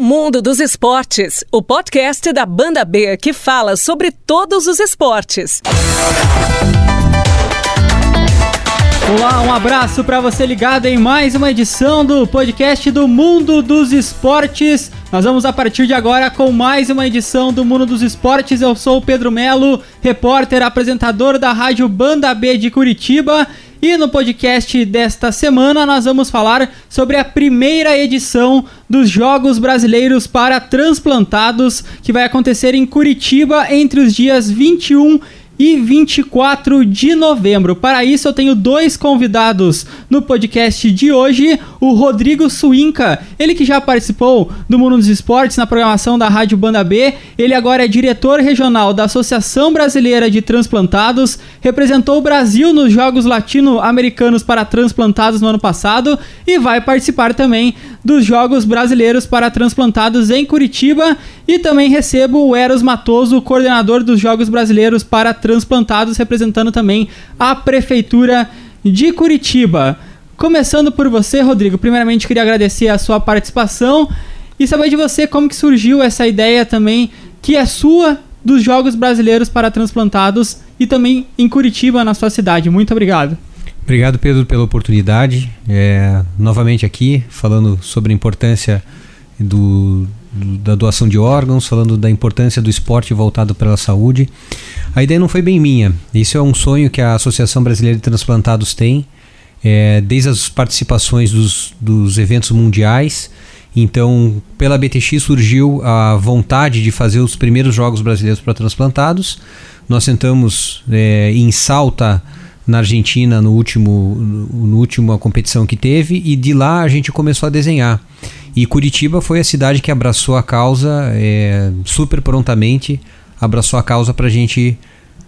Mundo dos Esportes, o podcast da Banda B que fala sobre todos os esportes. Olá, um abraço para você ligado em mais uma edição do podcast do Mundo dos Esportes. Nós vamos a partir de agora com mais uma edição do Mundo dos Esportes. Eu sou o Pedro Melo, repórter, apresentador da Rádio Banda B de Curitiba e no podcast desta semana nós vamos falar sobre a primeira edição dos Jogos Brasileiros para Transplantados, que vai acontecer em Curitiba entre os dias 21 e 24 de novembro. Para isso, eu tenho dois convidados no podcast de hoje: o Rodrigo Suinca, ele que já participou do Mundo dos Esportes na programação da Rádio Banda B, ele agora é diretor regional da Associação Brasileira de Transplantados, representou o Brasil nos Jogos Latino-Americanos para Transplantados no ano passado e vai participar também dos Jogos Brasileiros para Transplantados em Curitiba. E também recebo o Eros Matoso, coordenador dos Jogos Brasileiros para Transplantados, representando também a Prefeitura de Curitiba. Começando por você, Rodrigo, primeiramente queria agradecer a sua participação e saber de você como que surgiu essa ideia também, que é sua, dos Jogos Brasileiros para Transplantados e também em Curitiba, na sua cidade. Muito obrigado. Obrigado, Pedro, pela oportunidade. É, novamente aqui, falando sobre a importância do, da doação de órgãos, falando da importância do esporte voltado para a saúde. A ideia não foi bem minha. Isso é um sonho que a Associação Brasileira de Transplantados tem, é, desde as participações dos, dos eventos mundiais. Então, pela BTX surgiu a vontade de fazer os primeiros Jogos Brasileiros para Transplantados. Nós sentamos é, em Salta na Argentina no último, no última competição que teve e de lá a gente começou a desenhar. E Curitiba foi a cidade que abraçou a causa é, super prontamente, abraçou a causa para a gente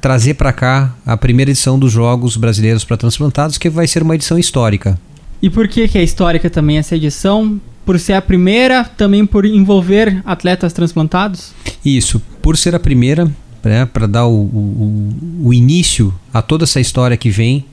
trazer para cá a primeira edição dos Jogos Brasileiros para Transplantados, que vai ser uma edição histórica. E por que, que é histórica também essa edição? Por ser a primeira, também por envolver atletas transplantados? Isso, por ser a primeira, né, para dar o, o, o, início a toda essa história que vem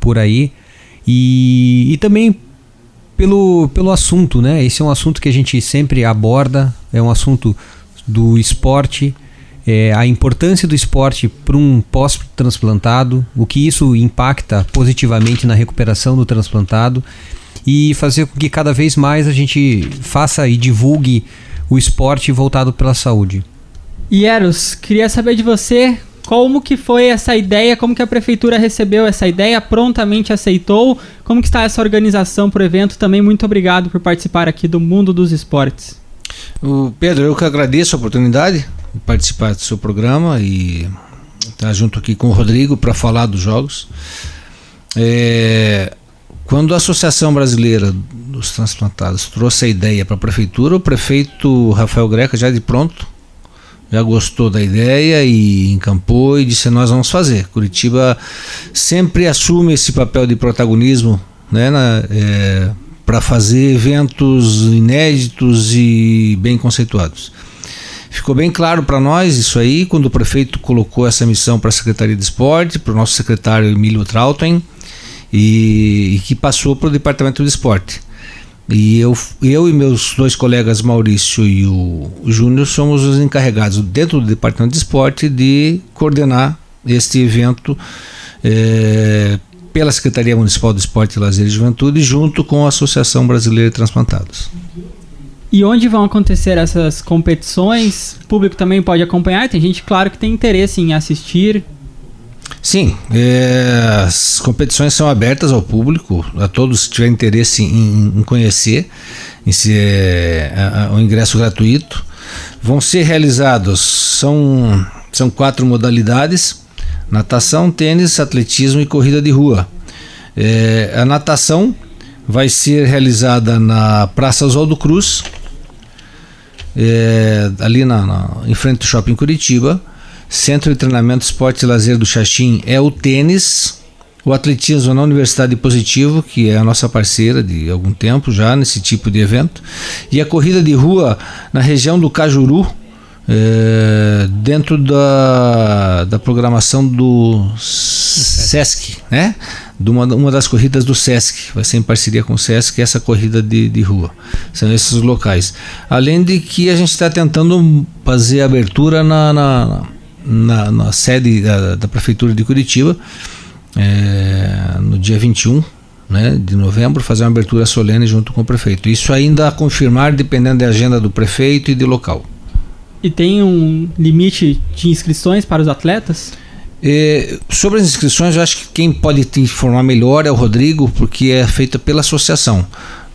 por aí e, e também pelo, pelo assunto, né? Esse é um assunto que a gente sempre aborda, é um assunto do esporte, é, a importância do esporte para um pós-transplantado, o que isso impacta positivamente na recuperação do transplantado e fazer com que cada vez mais a gente faça e divulgue o esporte voltado pela saúde. E Eros, queria saber de você como que foi essa ideia, como que a prefeitura recebeu essa ideia, prontamente aceitou, como que está essa organização para o evento também. Muito obrigado por participar aqui do Mundo dos Esportes. O Pedro, eu que agradeço a oportunidade de participar do seu programa e estar junto aqui com o Rodrigo para falar dos jogos. É, quando a Associação Brasileira dos Transplantados trouxe a ideia para a prefeitura, o prefeito Rafael Greca já de pronto já gostou da ideia e encampou e disse nós vamos fazer. Curitiba sempre assume esse papel de protagonismo, né, é, para fazer eventos inéditos e bem conceituados. Ficou bem claro para nós isso aí quando o prefeito colocou essa missão para a Secretaria de Esporte, para o nosso secretário Emílio Trautem e, e que passou para o Departamento de Esporte. E eu, eu e meus dois colegas Maurício e o, Júnior somos os encarregados dentro do Departamento de Esporte de coordenar este evento é, pela Secretaria Municipal do Esporte, Lazer e Juventude junto com a Associação Brasileira de Transplantados. E onde vão acontecer essas competições? O público também pode acompanhar? Tem gente, claro, que tem interesse em assistir. Sim, é, as competições são abertas ao público, a todos que tiverem interesse em, em conhecer, em ser é, o ingresso gratuito. Vão ser realizados, são, são quatro modalidades: natação, tênis, atletismo e corrida de rua. É, a natação vai ser realizada na Praça Oswaldo Cruz, é, ali na, na, em frente ao Shopping Curitiba. Centro de Treinamento Esporte e Lazer do Xaxim é o tênis, o atletismo na Universidade Positivo, que é a nossa parceira de algum tempo já nesse tipo de evento, e a corrida de rua na região do Cajuru, é, dentro da, da programação do SESC, né? De uma, uma das corridas do SESC, vai ser em parceria com o SESC, essa corrida de, de rua. São esses locais. Além de que a gente está tentando fazer abertura na, na, na, na sede da, da, Prefeitura de Curitiba, é, no dia 21 né, de novembro, fazer uma abertura solene junto com o prefeito. Isso ainda a confirmar, dependendo da agenda do prefeito e de local. E tem um limite de inscrições para os atletas? É, sobre as inscrições, eu acho que quem pode te informar melhor é o Rodrigo, porque é feita pela associação.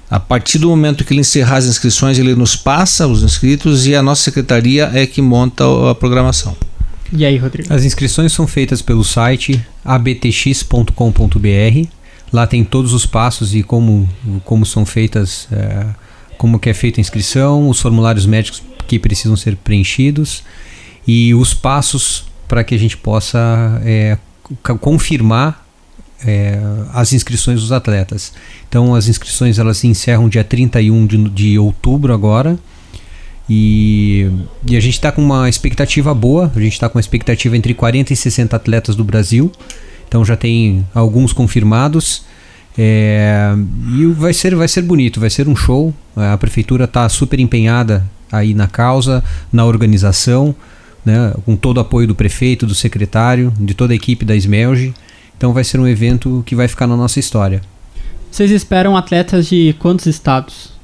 A partir do momento que ele encerrar as inscrições, ele nos passa os inscritos e a nossa secretaria é que monta a programação. E aí, Rodrigo? As inscrições são feitas pelo site abtx.com.br. Lá tem todos os passos e como, como são feitas, é, como que é feita a inscrição, os formulários médicos que precisam ser preenchidos e os passos para que a gente possa é, confirmar é, as inscrições dos atletas. Então as inscrições elas se encerram dia 31 de, de outubro agora. E, e a gente está com uma expectativa boa, a gente está com uma expectativa entre 40 e 60 atletas do Brasil. Então já tem alguns confirmados. É, e vai ser, vai ser bonito, vai ser um show. A prefeitura está super empenhada aí na causa, na organização, né, com todo o apoio do prefeito, do secretário, de toda a equipe da Smelge. Então vai ser um evento que vai ficar na nossa história. Vocês esperam atletas de quantos estados?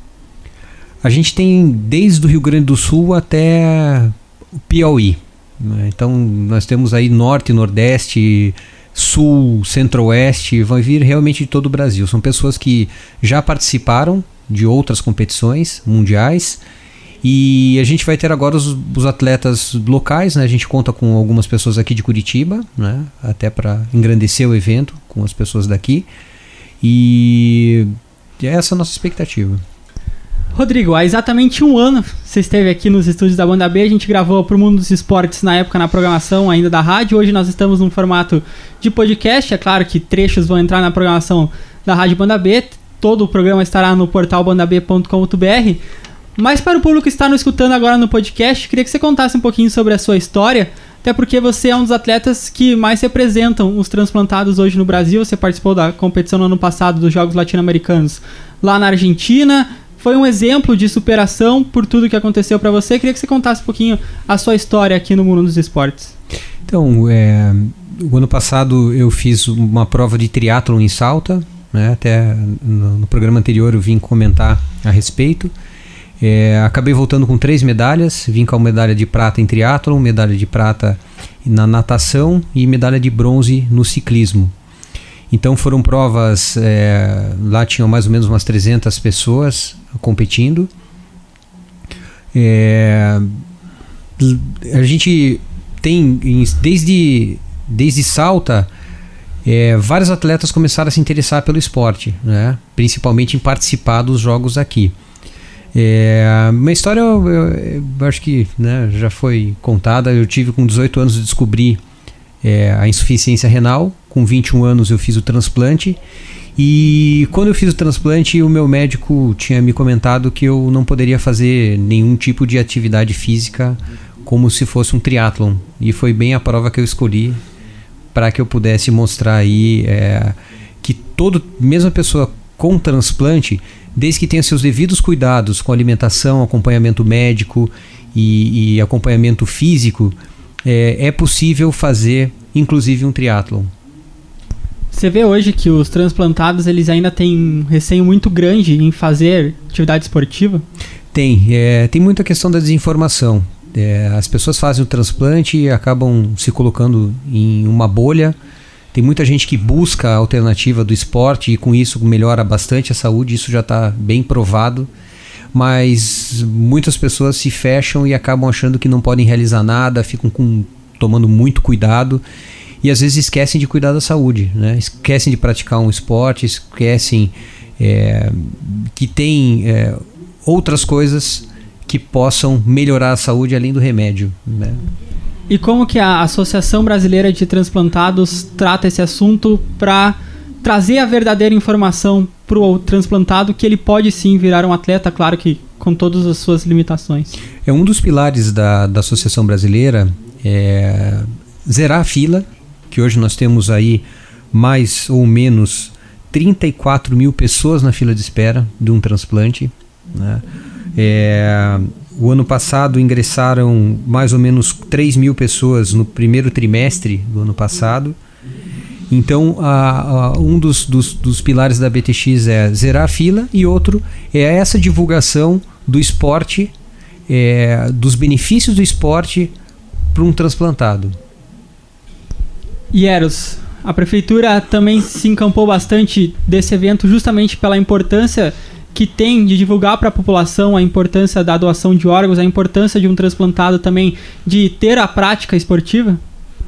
A gente tem desde o Rio Grande do Sul até o Piauí. Né? Então nós temos aí norte, nordeste, sul, centro-oeste, vai vir realmente de todo o Brasil. São pessoas que já participaram de outras competições mundiais e a gente vai ter agora os, os, atletas locais, né? A gente conta com algumas pessoas aqui de Curitiba, né? Até para engrandecer o evento com as pessoas daqui. E é essa a nossa expectativa. Rodrigo, há exatamente um ano você esteve aqui nos estúdios da Banda B. A gente gravou para o Mundo dos Esportes na época na programação ainda da rádio. Hoje nós estamos num formato de podcast. É claro que trechos vão entrar na programação da Rádio Banda B. Todo o programa estará no portal bandab.com.br. Mas para o público que está nos escutando agora no podcast, queria que você contasse um pouquinho sobre a sua história, até porque você é um dos atletas que mais representam os transplantados hoje no Brasil. Você participou da competição no ano passado dos Jogos Latino-Americanos lá na Argentina. Foi um exemplo de superação por tudo que aconteceu para você. Queria que você contasse um pouquinho a sua história aqui no mundo dos esportes. Então, é, o ano passado eu fiz uma prova de triatlon em Salta, né? até no, no programa anterior eu vim comentar a respeito. É, acabei voltando com três medalhas, vim com a medalha de prata em triatlon, medalha de prata na natação e medalha de bronze no ciclismo. Então foram provas, é, lá tinham mais ou menos umas 300 pessoas competindo. É, a gente tem, desde, desde Salta, é, vários atletas começaram a se interessar pelo esporte, né? principalmente em participar dos jogos aqui. É, uma história, eu, eu, eu, acho que né, já foi contada. Eu tive com 18 anos de descobrir é, a insuficiência renal. Com 21 anos eu fiz o transplante. E quando eu fiz o transplante, o meu médico tinha me comentado que eu não poderia fazer nenhum tipo de atividade física como se fosse um triatlon. E foi bem a prova que eu escolhi para que eu pudesse mostrar aí é, que todo, mesmo a pessoa com transplante, desde que tenha seus devidos cuidados com alimentação, acompanhamento médico e, e acompanhamento físico, é, é, possível fazer inclusive um triatlon. Você vê hoje que os transplantados eles ainda têm um receio muito grande em fazer atividade esportiva? Tem, é, tem muita questão da desinformação. É, as pessoas fazem o transplante e acabam se colocando em uma bolha tem muita gente que busca a alternativa do esporte e com isso melhora bastante a saúde, isso já está bem provado. Mas muitas pessoas se fecham e acabam achando que não podem realizar nada, ficam com, tomando muito cuidado e às vezes esquecem de cuidar da saúde, né? esquecem de praticar um esporte, esquecem é, que tem é, outras coisas que possam melhorar a saúde além do remédio. Né? E como que a Associação Brasileira de Transplantados trata esse assunto para trazer a verdadeira informação para o transplantado que ele pode sim virar um atleta, claro que com todas as suas limitações. É um dos pilares da, da Associação Brasileira é zerar a fila, que hoje nós temos aí mais ou menos 34 mil pessoas na fila de espera de um transplante. Né? É, o ano passado ingressaram mais ou menos 3 mil pessoas no primeiro trimestre do ano passado. Então, a, a, um dos, dos, dos, pilares da BTX é zerar a fila e outro é essa divulgação do esporte, é, dos benefícios do esporte para um transplantado. E Eros, a prefeitura também se encampou bastante desse evento justamente pela importância que tem de divulgar para a população a importância da doação de órgãos, a importância de um transplantado também de ter a prática esportiva?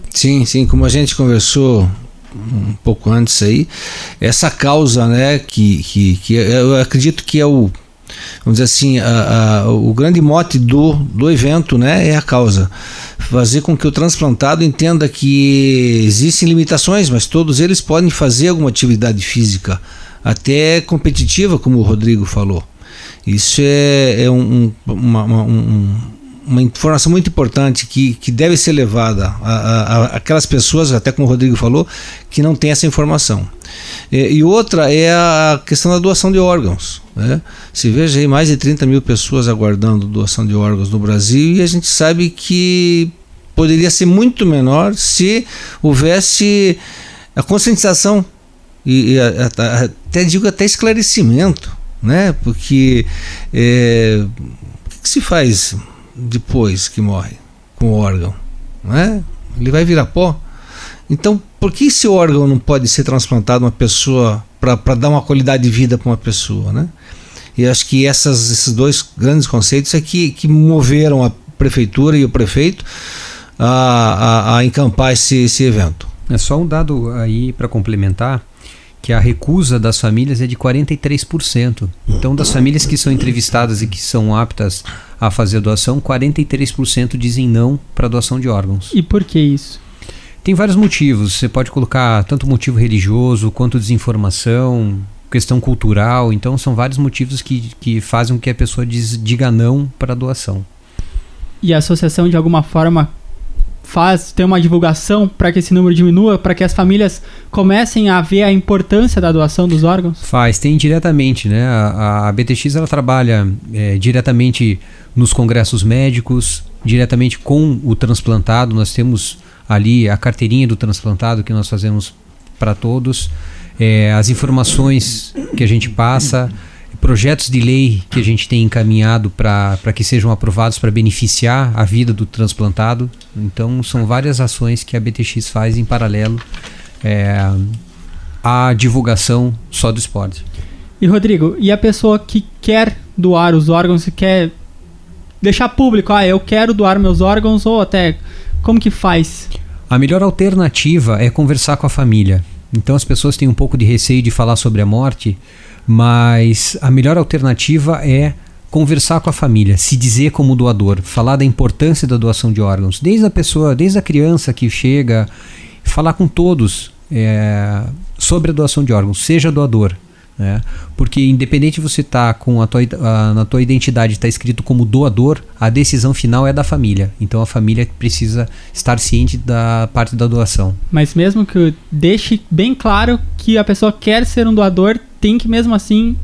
Sim, sim, como a gente conversou um pouco antes aí, essa causa, né, que, que, que eu acredito que é o, vamos dizer assim, a, a, o grande mote do, do evento, né, é a causa. Fazer com que o transplantado entenda que existem limitações, mas todos eles podem fazer alguma atividade física, até competitiva, como o Rodrigo falou. Isso é, é um, uma, uma, um, uma informação muito importante que, que deve ser levada a, a, a, aquelas pessoas, até como o Rodrigo falou, que não têm essa informação. E, e outra é a questão da doação de órgãos. Né? Se veja aí mais de 30 mil pessoas aguardando doação de órgãos no Brasil e a gente sabe que poderia ser muito menor se houvesse a conscientização e, e até digo até esclarecimento, né? Porque é, o que se faz depois que morre com o órgão, né? Ele vai virar pó. Então, por que esse órgão não pode ser transplantado uma pessoa para dar uma qualidade de vida para uma pessoa, né? E acho que essas, esses dois grandes conceitos é que, que moveram a prefeitura e o prefeito a, a, a encampar esse, esse evento. É só um dado aí para complementar que a recusa das famílias é de 43%. Então, das famílias que são entrevistadas e que são aptas a fazer doação, 43% dizem não para doação de órgãos. E por que isso? Tem vários motivos. Você pode colocar tanto motivo religioso quanto desinformação, questão cultural. Então, são vários motivos que, que fazem com que a pessoa diz, diga não para a doação. E a associação, de alguma forma, faz tem uma divulgação para que esse número diminua, para que as famílias comecem a ver a importância da doação dos órgãos? Faz, tem diretamente, né? A, a BTX ela trabalha é, diretamente nos congressos médicos, diretamente com o transplantado. Nós temos ali a carteirinha do transplantado que nós fazemos para todos, é, as informações que a gente passa projetos de lei que a gente tem encaminhado para que sejam aprovados para beneficiar a vida do transplantado. Então, são várias ações que a BTX faz em paralelo é, à divulgação só do esporte. E, Rodrigo, e a pessoa que quer doar os órgãos, que quer deixar público, ah, eu quero doar meus órgãos, ou até como que faz? A melhor alternativa é conversar com a família. Então, as pessoas têm um pouco de receio de falar sobre a morte mas a melhor alternativa é conversar com a família, se dizer como doador, falar da importância da doação de órgãos, desde a pessoa, desde a criança que chega, falar com todos é, sobre a doação de órgãos, seja doador. Né? Porque independente de você tá com a tua, a, na tua identidade está escrito como doador, a decisão final é da família. Então a família precisa estar ciente da parte da doação. Mas mesmo que deixe bem claro que a pessoa quer ser um doador, tem que mesmo assim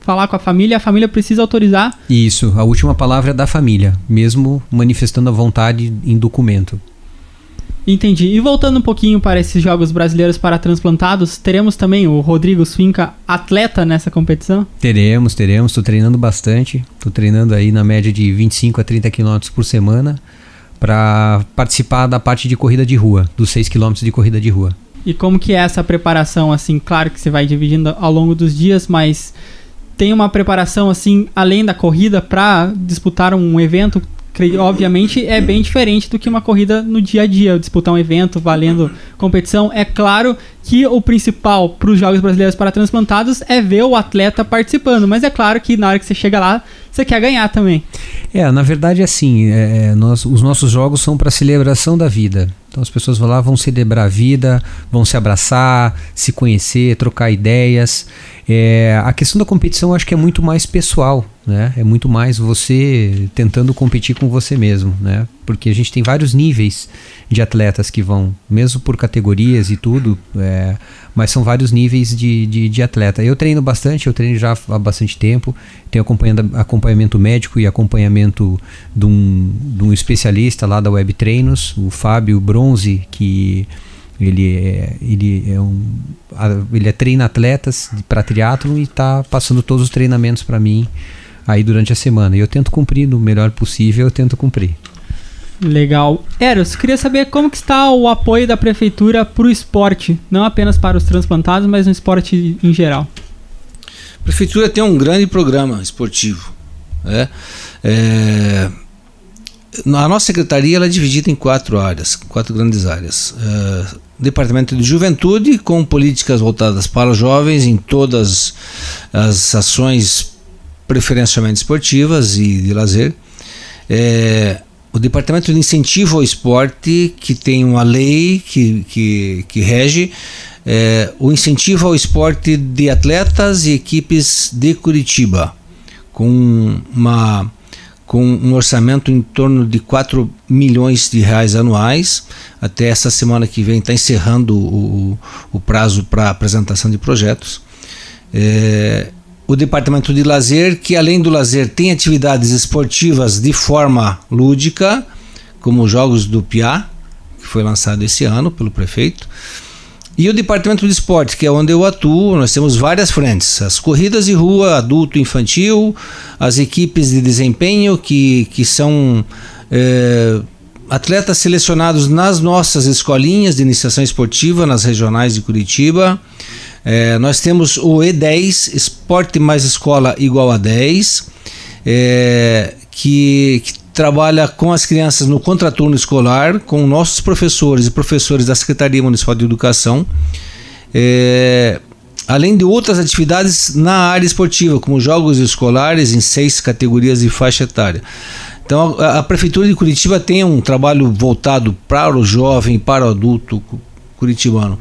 falar com a família, a família precisa autorizar. Isso, a última palavra é da família, mesmo manifestando a vontade em documento. Entendi. E voltando um pouquinho para esses jogos brasileiros para transplantados, teremos também o Rodrigo Swinca atleta nessa competição? Teremos, teremos. Estou treinando bastante. Estou treinando aí na média de 25 a 30 quilômetros por semana para participar da parte de corrida de rua, dos 6 quilômetros de corrida de rua. E como que é essa preparação, assim, claro que você vai dividindo ao longo dos dias, mas tem uma preparação, assim, além da corrida para disputar um evento obviamente é bem diferente do que uma corrida no dia a dia, disputar um evento valendo competição. É claro que o principal para os Jogos Brasileiros para Transplantados é ver o atleta participando, mas é claro que na hora que você chega lá, você quer ganhar também. É, na verdade, assim, é, é nós, os nossos jogos são para celebração da vida. Então as pessoas vão lá, vão celebrar a vida, vão se abraçar, se conhecer, trocar ideias. É, a questão da competição eu acho que é muito mais pessoal, né? É muito mais você tentando competir com você mesmo, né? Porque a gente tem vários níveis de atletas que vão, mesmo por categorias e tudo, é, mas são vários níveis de, de, de, atleta. Eu treino bastante, eu treino já há bastante tempo, tenho acompanhamento médico e acompanhamento de um, de um especialista lá da Web Treinos, o Fábio Bronze, que ele é, ele é um ele é treina atletas para triatlo e está passando todos os treinamentos para mim aí durante a semana. E eu tento cumprir no melhor possível, eu tento cumprir. Legal. Eros, queria saber como que está o apoio da prefeitura para o esporte, não apenas para os transplantados, mas no esporte em geral. A prefeitura tem um grande programa esportivo. Né? É, a nossa secretaria ela é dividida em quatro áreas, quatro grandes áreas. Uh, Departamento de Juventude, com políticas voltadas para os jovens em todas as ações preferencialmente esportivas e de lazer. É, o Departamento de Incentivo ao Esporte, que tem uma lei que, que, que rege é, o incentivo ao esporte de atletas e equipes de Curitiba, com uma com um orçamento em torno de 4 milhões de reais anuais. Até essa semana que vem está encerrando o, o prazo para apresentação de projetos. É, o departamento de lazer, que além do lazer tem atividades esportivas de forma lúdica, como os Jogos do Piá, que foi lançado esse ano pelo prefeito. E o departamento de esporte, que é onde eu atuo, nós temos várias frentes: as corridas de rua, adulto infantil, as equipes de desempenho, que, que são é, atletas selecionados nas nossas escolinhas de iniciação esportiva, nas regionais de Curitiba. É, nós temos o E10, Esporte mais Escola igual a 10, é, que, que trabalha com as crianças no contraturno escolar, com nossos professores e professores da Secretaria Municipal de Educação, é, além de outras atividades na área esportiva, como jogos escolares em seis categorias de faixa etária. Então, a, a Prefeitura de Curitiba tem um trabalho voltado para o jovem, para o adulto curitibano,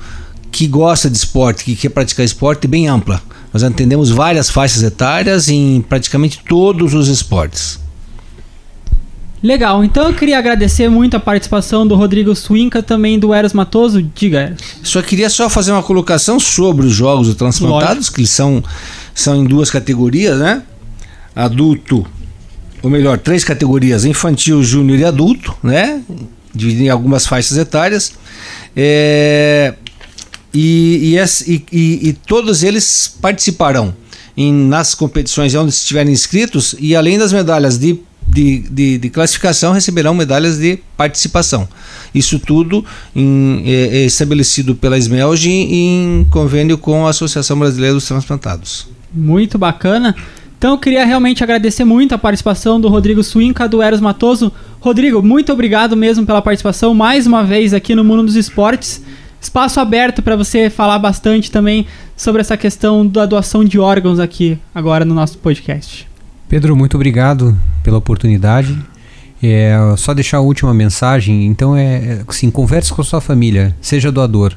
que gosta de esporte, que quer praticar esporte, bem ampla. Nós atendemos várias faixas etárias em praticamente todos os esportes. Legal, então eu queria agradecer muito a participação do Rodrigo Swinca, também do Eros Matoso. Diga, Eros. Só queria só fazer uma colocação sobre os jogos transplantados, Lógico. que são, são em duas categorias, né? Adulto, ou melhor, três categorias: infantil, júnior e adulto, né? Dividido em algumas faixas etárias. É, e, e, e, e todos eles participarão em, nas competições onde estiverem inscritos e além das medalhas de de, de, de, classificação receberão medalhas de participação. Isso tudo em, é, é estabelecido pela SMELG em convênio com a Associação Brasileira dos Transplantados. Muito bacana. Então eu queria realmente agradecer muito a participação do Rodrigo Suinca, do Eros Matoso. Rodrigo, muito obrigado mesmo pela participação mais uma vez aqui no Mundo dos Esportes. Espaço aberto para você falar bastante também sobre essa questão da doação de órgãos aqui agora no nosso podcast. Pedro, muito obrigado pela oportunidade. É, só deixar a última mensagem. Então é, é assim, converse com a sua família, seja doador.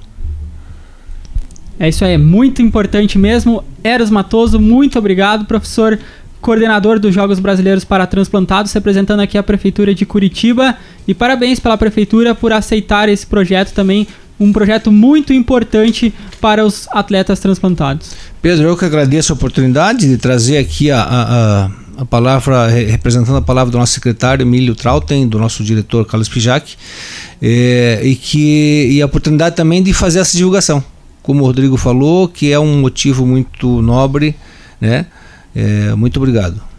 É isso aí, é muito importante mesmo. Eros Matoso, muito obrigado, professor, coordenador dos Jogos Brasileiros para Transplantados, representando aqui a Prefeitura de Curitiba. E parabéns pela Prefeitura por aceitar esse projeto também, um projeto muito importante para os atletas transplantados. Pedro, eu que agradeço a oportunidade de trazer aqui a, a, a palavra, representando a palavra do nosso secretário Emílio Trautem, do nosso diretor Carlos Pijac, é, e, que, e a oportunidade também de fazer essa divulgação. Como o Rodrigo falou, que é um motivo muito nobre, né? É, muito obrigado.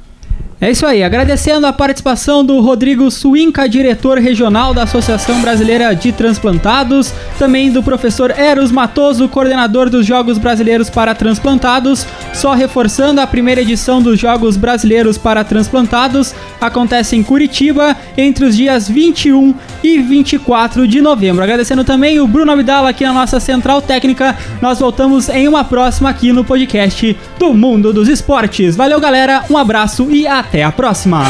É isso aí, agradecendo a participação do Rodrigo Suinca, diretor regional da Associação Brasileira de Transplantados, também do professor Eros Matoso, coordenador dos Jogos Brasileiros para Transplantados. Só reforçando, a primeira edição dos Jogos Brasileiros para Transplantados acontece em Curitiba entre os dias 21 e 24 de novembro. Agradecendo também o Bruno Abdala aqui na nossa central técnica. Nós voltamos em uma próxima aqui no podcast do Mundo dos Esportes. Valeu, galera, um abraço e até! Até a próxima!